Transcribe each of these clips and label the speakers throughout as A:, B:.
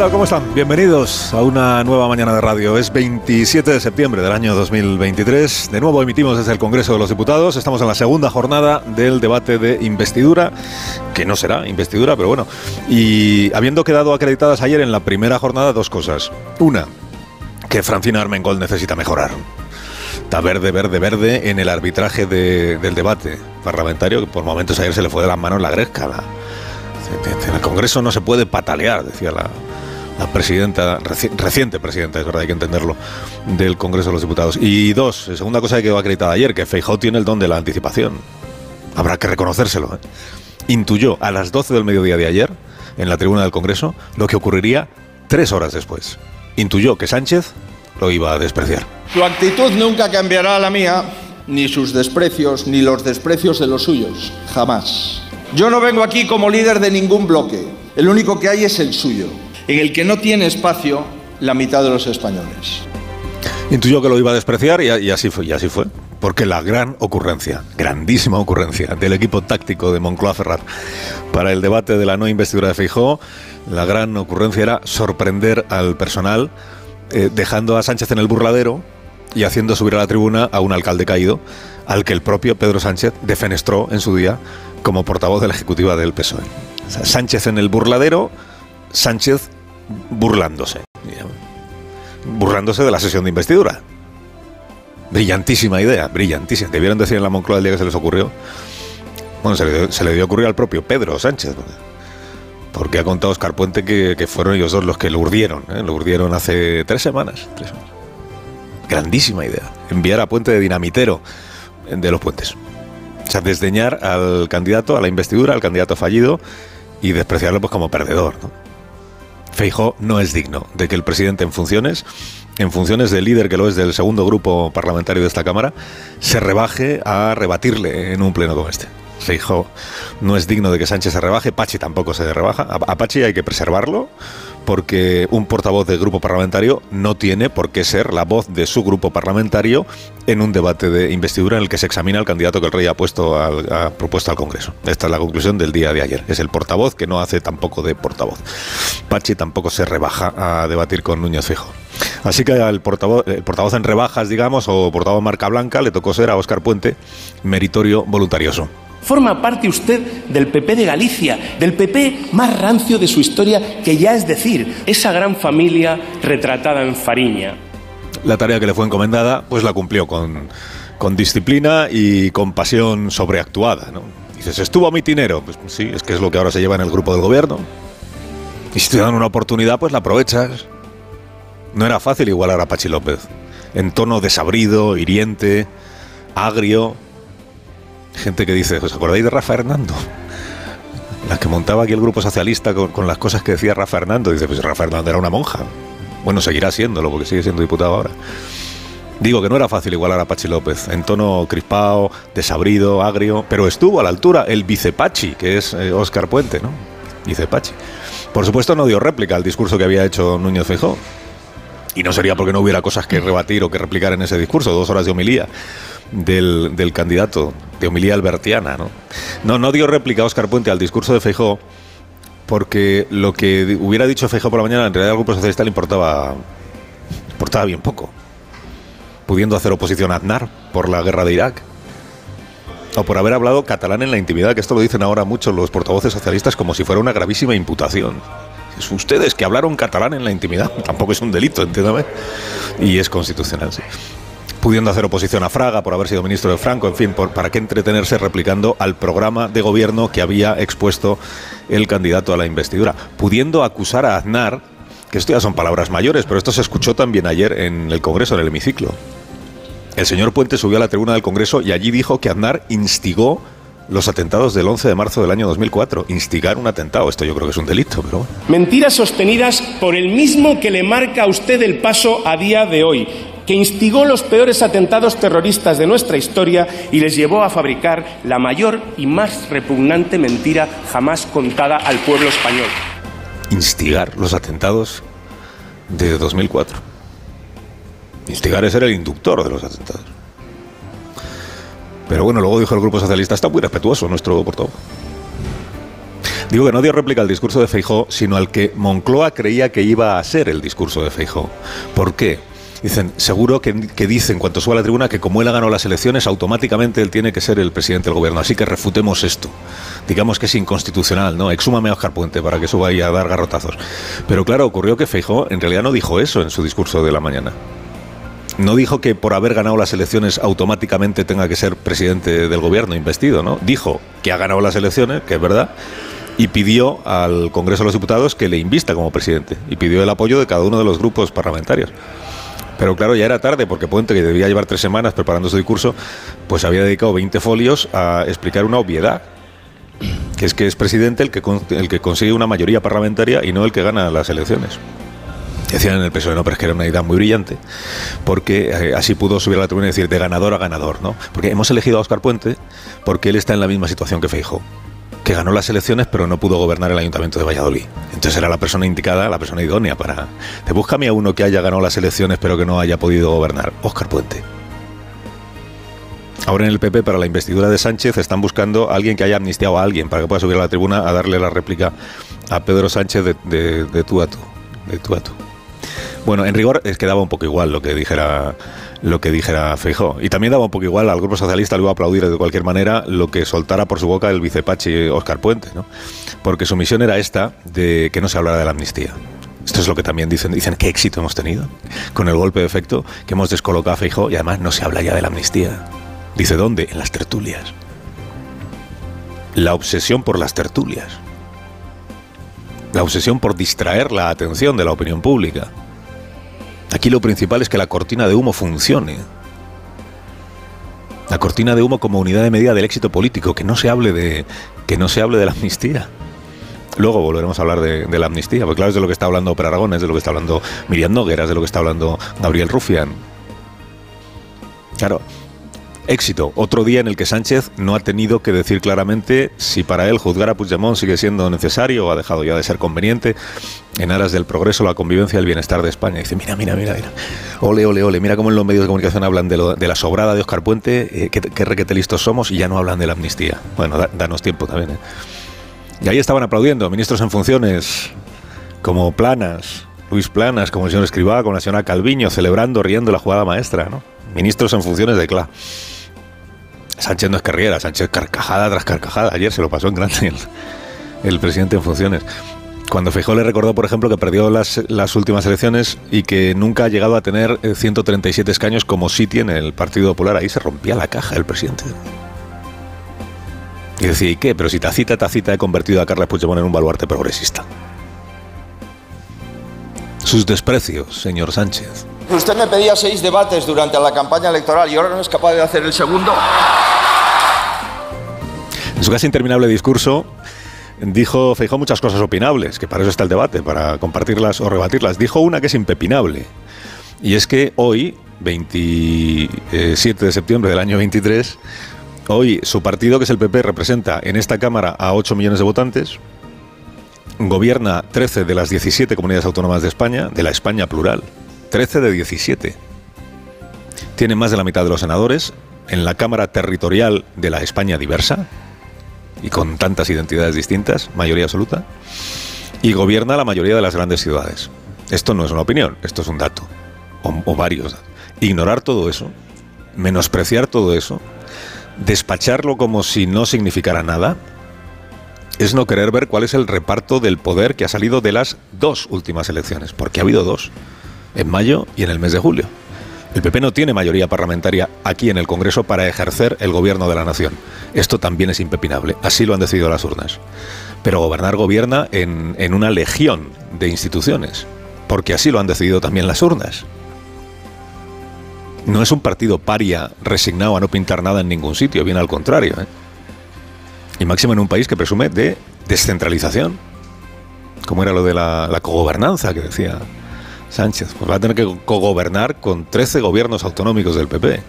A: Tal? ¿Cómo están? Bienvenidos a una nueva mañana de radio. Es 27 de septiembre del año 2023. De nuevo emitimos desde el Congreso de los Diputados. Estamos en la segunda jornada del debate de investidura, que no será investidura, pero bueno. Y habiendo quedado acreditadas ayer en la primera jornada dos cosas. Una, que Francina Armengol necesita mejorar. Está verde, verde, verde en el arbitraje de- del debate parlamentario, que por momentos ayer se le fue de las manos la gresca. en el Congreso no se puede patalear, decía la, la presidenta, reci- reciente presidenta, es verdad, hay que entenderlo, del Congreso de los Diputados. Y dos, segunda cosa que quedó acreditada ayer, que Feijóo tiene el don de la anticipación. Habrá que reconocérselo. ¿eh? Intuyó a las 12 del mediodía de ayer, en la tribuna del Congreso, lo que ocurriría tres horas después. Intuyó que Sánchez lo iba a despreciar.
B: Su actitud nunca cambiará a la mía, ni sus desprecios, ni los desprecios de los suyos. Jamás. Yo no vengo aquí como líder de ningún bloque. El único que hay es el suyo, en el que no tiene espacio la mitad de los españoles.
A: Intuyó que lo iba a despreciar y, así fue. Porque la gran ocurrencia, grandísima ocurrencia del equipo táctico de Moncloa Ferrar para el debate de la no investidura de Feijóo, la gran ocurrencia era sorprender al personal eh, dejando a Sánchez en el burladero y haciendo subir a la tribuna a un alcalde caído al que el propio Pedro Sánchez defenestró en su día como portavoz de la ejecutiva del PSOE. O sea, Sánchez en el burladero, Sánchez burlándose. burlándose de la sesión de investidura. Brillantísima idea, brillantísima. Debieron decir en la Moncloa el día que se les ocurrió. Bueno, se le, dio- ocurrir al propio Pedro Sánchez. Porque, ha contado Oscar Puente que, fueron ellos dos los que lo urdieron. ¿eh? Lo urdieron hace tres semanas. tres semanas. Grandísima idea. Enviar a Puente de dinamitero de los puentes. O sea, desdeñar al candidato, a la investidura, al candidato fallido y despreciarlo pues como perdedor. ¿no? Feijó no es digno de que el presidente en funciones, en funciones del líder que lo es del segundo grupo parlamentario de esta Cámara, se rebaje a rebatirle en un pleno como este. Feijó no es digno de que Sánchez se rebaje, Pachi tampoco se rebaja. A, a Pachi hay que preservarlo porque un portavoz del grupo parlamentario no tiene por qué ser la voz de su grupo parlamentario en un debate de investidura en el que se examina el candidato que el rey ha, puesto al- propuesto al Congreso. Esta es la conclusión del día de ayer. Es el portavoz que no hace tampoco de portavoz. Pachi tampoco se rebaja a debatir con Núñez Fijo. Así que al portavoz, el portavoz en rebajas, digamos, o portavoz marca blanca, le tocó ser a Óscar Puente, meritorio voluntarioso.
C: Forma parte usted del PP de Galicia, del PP más rancio de su historia, que ya es decir, esa gran familia retratada en Fariña.
A: La tarea que le fue encomendada, pues la cumplió con, con disciplina y con pasión sobreactuada. ¿no? Dices, estuvo mitinero. Pues sí, es que es lo que ahora se lleva en el grupo del gobierno. Y si te dan una oportunidad, pues la aprovechas. No era fácil igualar a Pachi López. En tono desabrido, hiriente, agrio. Gente que dice, ¿os acordáis de Rafa Hernando? La que montaba aquí el grupo socialista con, las cosas que decía Rafa Hernando. Dice, pues Rafa Hernando era una monja. Bueno, seguirá siéndolo porque sigue siendo diputado ahora. Digo que no era fácil igualar a Pachi López, en tono crispado, desabrido, agrio, pero estuvo a la altura el vicepachi, que es eh, Óscar Puente, ¿no? Vicepachi. Por supuesto no dio réplica al discurso que había hecho Núñez Feijóo. Y no sería porque no hubiera cosas que rebatir o que replicar en ese discurso, dos horas de homilía del, del candidato, de homilía albertiana, ¿no? No, dio réplica Óscar Puente al discurso de Feijóo porque lo que hubiera dicho Feijóo por la mañana en realidad al Grupo Socialista le importaba, importaba bien poco pudiendo hacer oposición a Aznar por la guerra de Irak. O por haber hablado catalán en la intimidad, que esto lo dicen ahora muchos los portavoces socialistas como si fuera una gravísima imputación. Es ustedes que hablaron catalán en la intimidad. Tampoco es un delito, entiéndame. Y es constitucional, sí. Pudiendo hacer oposición a Fraga por haber sido ministro de Franco, en fin, por, ¿para qué entretenerse replicando al programa de gobierno que había expuesto el candidato a la investidura? Pudiendo acusar a Aznar, que esto ya son palabras mayores, pero esto se escuchó también ayer en el Congreso, en el hemiciclo. El señor Puente subió a la tribuna del Congreso y allí dijo que Aznar instigó los atentados del 11 de marzo del año 2004. Instigar un atentado, esto yo creo que es un delito, pero
C: Mentiras sostenidas por el mismo que le marca a usted el paso a día de hoy que instigó los peores atentados terroristas de nuestra historia y les llevó a fabricar la mayor y más repugnante mentira jamás contada al pueblo español.
A: Instigar los atentados de 2004. Instigar es ser el inductor de los atentados. Pero bueno, luego dijo el Grupo Socialista, está muy respetuoso nuestro portavoz. Digo que no dio réplica al discurso de Feijó, sino al que Moncloa creía que iba a ser el discurso de Feijó. ¿Por qué? Dicen, seguro que, que dicen, cuando suba a la tribuna, que como él ha ganado las elecciones, automáticamente él tiene que ser el presidente del gobierno. Así que refutemos esto. Digamos que es inconstitucional, ¿no? Exúmame a Oscar Puente para que suba ahí a dar garrotazos. Pero claro, ocurrió que Feijó en realidad no dijo eso en su discurso de la mañana. No dijo que por haber ganado las elecciones automáticamente tenga que ser presidente del gobierno investido, ¿no? Dijo que ha ganado las elecciones, que es verdad, y pidió al Congreso de los Diputados que le invista como presidente y pidió el apoyo de cada uno de los grupos parlamentarios. Pero claro, ya era tarde porque Puente, que debía llevar tres semanas preparando su discurso, pues había dedicado 20 folios a explicar una obviedad, que es que es presidente el que, el que consigue una mayoría parlamentaria y no el que gana las elecciones. Decían en el PSOE, no, pero es que era una idea muy brillante, porque eh, así pudo subir a la tribuna y decir de ganador a ganador, ¿no? Porque hemos elegido a Oscar Puente porque él está en la misma situación que Feijóo que ganó las elecciones pero no pudo gobernar el ayuntamiento de Valladolid. Entonces era la persona indicada, la persona idónea para... Te búscame a uno que haya ganado las elecciones pero que no haya podido gobernar. Oscar Puente. Ahora en el PP para la investidura de Sánchez están buscando a alguien que haya amnistiado a alguien para que pueda subir a la tribuna a darle la réplica a Pedro Sánchez de, de, de. De tú a tú. Bueno, en rigor es que daba un poco igual lo que dijera lo que dijera Feijó. Y también daba un poco igual al Grupo Socialista, le iba a aplaudir de cualquier manera lo que soltara por su boca el vicepachi Oscar Puente, ¿no? Porque su misión era esta, de que no se hablara de la amnistía. Esto es lo que también dicen. Dicen qué éxito hemos tenido con el golpe de efecto que hemos descolocado a Feijó y además no se habla ya de la amnistía. Dice, ¿dónde? En las tertulias. La obsesión por las tertulias. La obsesión por distraer la atención de la opinión pública. Aquí lo principal es que la cortina de humo funcione. La cortina de humo como unidad de medida del éxito político, que no se hable de, que no se hable de la amnistía. Luego volveremos a hablar de, la amnistía, porque claro, es de lo que está hablando Per Aragón, es de lo que está hablando Miriam Nogueras, de lo que está hablando Gabriel Rufián. Claro, éxito. Otro día en el que Sánchez no ha tenido que decir claramente si para él juzgar a Puigdemont sigue siendo necesario o ha dejado ya de ser conveniente en aras del progreso, la convivencia y el bienestar de España. dice, mira, mira, mira, mira. Ole, ole, ole. Mira cómo en los medios de comunicación hablan de, lo, de la sobrada de Oscar Puente, eh, qué, qué requete listos somos y ya no hablan de la amnistía. Bueno, da, danos tiempo también. ¿eh? Y ahí estaban aplaudiendo ministros en funciones como Planas, Luis Planas, como el señor Escribá, como la señora Calviño, celebrando, riendo la jugada maestra, ¿no? Ministros en funciones de CLA. Sánchez no es carriera, Sánchez carcajada tras carcajada. Ayer se lo pasó en grande el, presidente en funciones. Cuando Feijóo le recordó, por ejemplo, que perdió las, últimas elecciones y que nunca ha llegado a tener 137 escaños como sí tiene el Partido Popular, ahí se rompía la caja el presidente. Y decía, ¿y qué? Pero si Tacita, Tacita he convertido a Carles Puigdemont en un baluarte progresista. Sus desprecios, señor Sánchez.
B: Usted me pedía seis debates durante la campaña electoral y ahora no es capaz de hacer el segundo.
A: En su casi interminable discurso, dijo Feijó muchas cosas opinables, que para eso está el debate, para compartirlas o rebatirlas. Dijo una que es impepinable, y es que hoy, 27 de septiembre del año 23, hoy su partido, que es el PP, representa en esta Cámara a 8 millones de votantes, gobierna 13 de las 17 comunidades autónomas de España, de la España plural, 13 de 17. Tiene más de la mitad de los senadores en la Cámara Territorial de la España diversa, y con tantas identidades distintas, mayoría absoluta, y gobierna la mayoría de las grandes ciudades. Esto no es una opinión, esto es un dato, o, varios. Ignorar todo eso, menospreciar todo eso, despacharlo como si no significara nada, es no querer ver cuál es el reparto del poder que ha salido de las dos últimas elecciones, porque ha habido dos, en mayo y en el mes de julio. El PP no tiene mayoría parlamentaria aquí en el Congreso para ejercer el gobierno de la nación. Esto también es impepinable. Así lo han decidido las urnas. Pero gobernar gobierna en, en, una legión de instituciones, porque así lo han decidido también las urnas. No es un partido paria resignado a no pintar nada en ningún sitio, bien al contrario. ¿eh? Y máximo en un país que presume de descentralización. Como era lo de la, la cogobernanza que decía Sánchez. Pues va a tener que cogobernar con 13 gobiernos autonómicos del PP.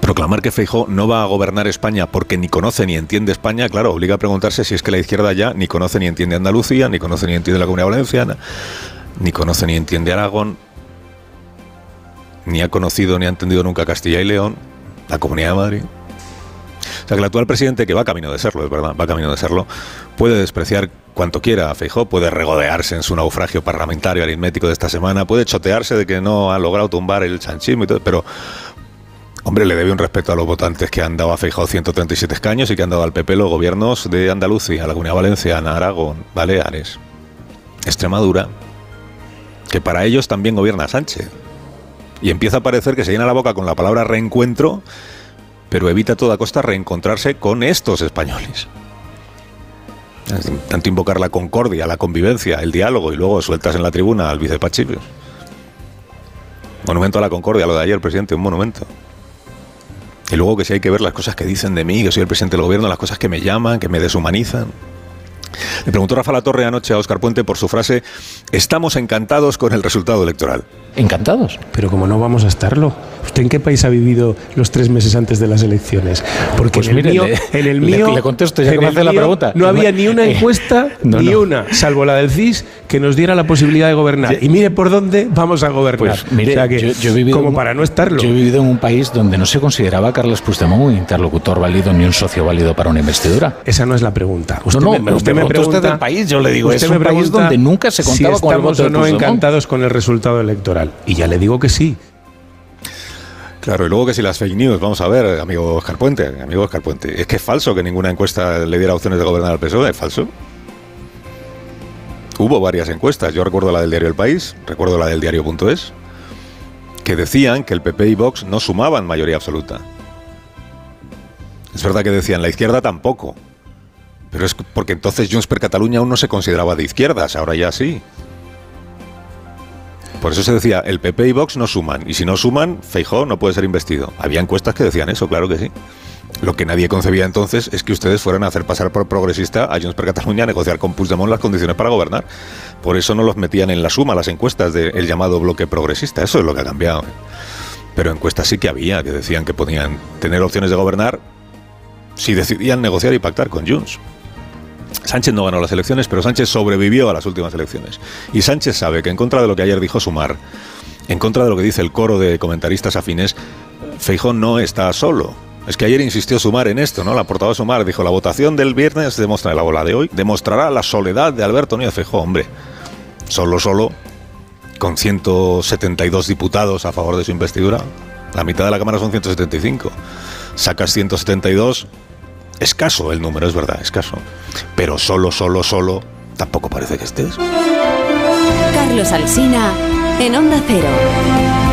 A: Proclamar que Feijó no va a gobernar España porque ni conoce ni entiende España, claro, obliga a preguntarse si es que la izquierda ya ni conoce ni entiende Andalucía, ni conoce ni entiende la Comunidad Valenciana, ni conoce ni entiende Aragón, ni ha conocido ni ha entendido nunca Castilla y León, la Comunidad de Madrid. O sea que el actual presidente, que va camino de serlo, es verdad, va camino de serlo, puede despreciar cuanto quiera a Feijó, puede regodearse en su naufragio parlamentario aritmético de esta semana, puede chotearse de que no ha logrado tumbar el chanchismo y todo, pero Hombre, le debe un respeto a los votantes que han dado a Feijóo 137 escaños y que han dado al PP los gobiernos de Andalucía, la Comunidad Valenciana, Aragón, Baleares, Extremadura, que para ellos también gobierna Sánchez. Y empieza a parecer que se llena la boca con la palabra reencuentro, pero evita a toda costa reencontrarse con estos españoles. Tanto invocar la concordia, la convivencia, el diálogo y luego sueltas en la tribuna al vicepachipio. Monumento a la concordia, lo de ayer, presidente, un monumento. Y luego que si hay que ver las cosas que dicen de mí, que soy el presidente del gobierno, las cosas que me llaman, que me deshumanizan. Le preguntó Rafa La Torre anoche a Oscar Puente por su frase, estamos encantados con el resultado electoral.
D: ¿Encantados?
E: Pero como no vamos a estarlo. ¿Usted en qué país ha vivido los tres meses antes de las elecciones? Porque
D: Pues
E: en, el
D: mire,
E: mío,
D: le-
E: en el
D: le-
E: mío...
D: le contesto ya que me hace la pregunta.
E: No había ni una
D: Eh,
E: encuesta,
D: no,
E: ni
D: no.
E: una, salvo la del CIS, que nos diera la posibilidad de gobernar. Y mire por dónde vamos a gobernar.
D: Pues mire,
E: o sea que,
D: yo, yo he vivido
E: como para no estarlo.
D: Yo he vivido en un país donde no se consideraba a Carles Puigdemont un interlocutor válido ni un socio válido para una investidura.
E: Esa no es la pregunta. Usted
D: no,
E: me,
D: me
E: usted me
D: pregunta usted del país, yo le digo,
E: usted
D: es
E: me
D: un país
E: pregunta
D: donde nunca se contaba
E: si
D: con el voto
E: o no encantados con el resultado electoral. Y ya le digo que sí.
A: Claro, y luego que si las fake news, vamos a ver, amigo Oscar Puente, amigo Oscar Puente, es que es falso que ninguna encuesta le diera opciones de gobernar al PSOE, es falso. Hubo varias encuestas, yo recuerdo la del diario El País, recuerdo la del diario.es, que decían que el PP y Vox no sumaban mayoría absoluta. Es verdad que decían la izquierda tampoco, pero es porque entonces Junts per Catalunya aún no se consideraba de izquierdas, ahora ya sí. Por eso se decía, el PP y Vox no suman, y si no suman, Feijó no puede ser investido. Había encuestas que decían eso, claro que sí. Lo que nadie concebía entonces es que ustedes fueran a hacer pasar por progresista a Junts per Catalunya a negociar con Puigdemont las condiciones para gobernar. Por eso no los metían en la suma las encuestas del llamado bloque progresista. Eso es lo que ha cambiado. Pero encuestas sí que había, que decían que podían tener opciones de gobernar si decidían negociar y pactar con Junts. Sánchez no ganó las elecciones, pero Sánchez sobrevivió a las últimas elecciones. Y Sánchez sabe que en contra de lo que ayer dijo Sumar, en contra de lo que dice el coro de comentaristas afines, Feijón no está solo. Es que ayer insistió Sumar en esto, ¿no? La portavoz Sumar dijo, la votación del viernes demuestra, la bola de hoy, demostrará la soledad de Alberto Núñez Feijó. Hombre, solo, solo, con 172 diputados a favor de su investidura, la mitad de la Cámara son 175. Sacas 172, escaso el número, es verdad, escaso. Pero solo, solo, solo, tampoco parece que estés.
F: Carlos Alsina en Onda Cero.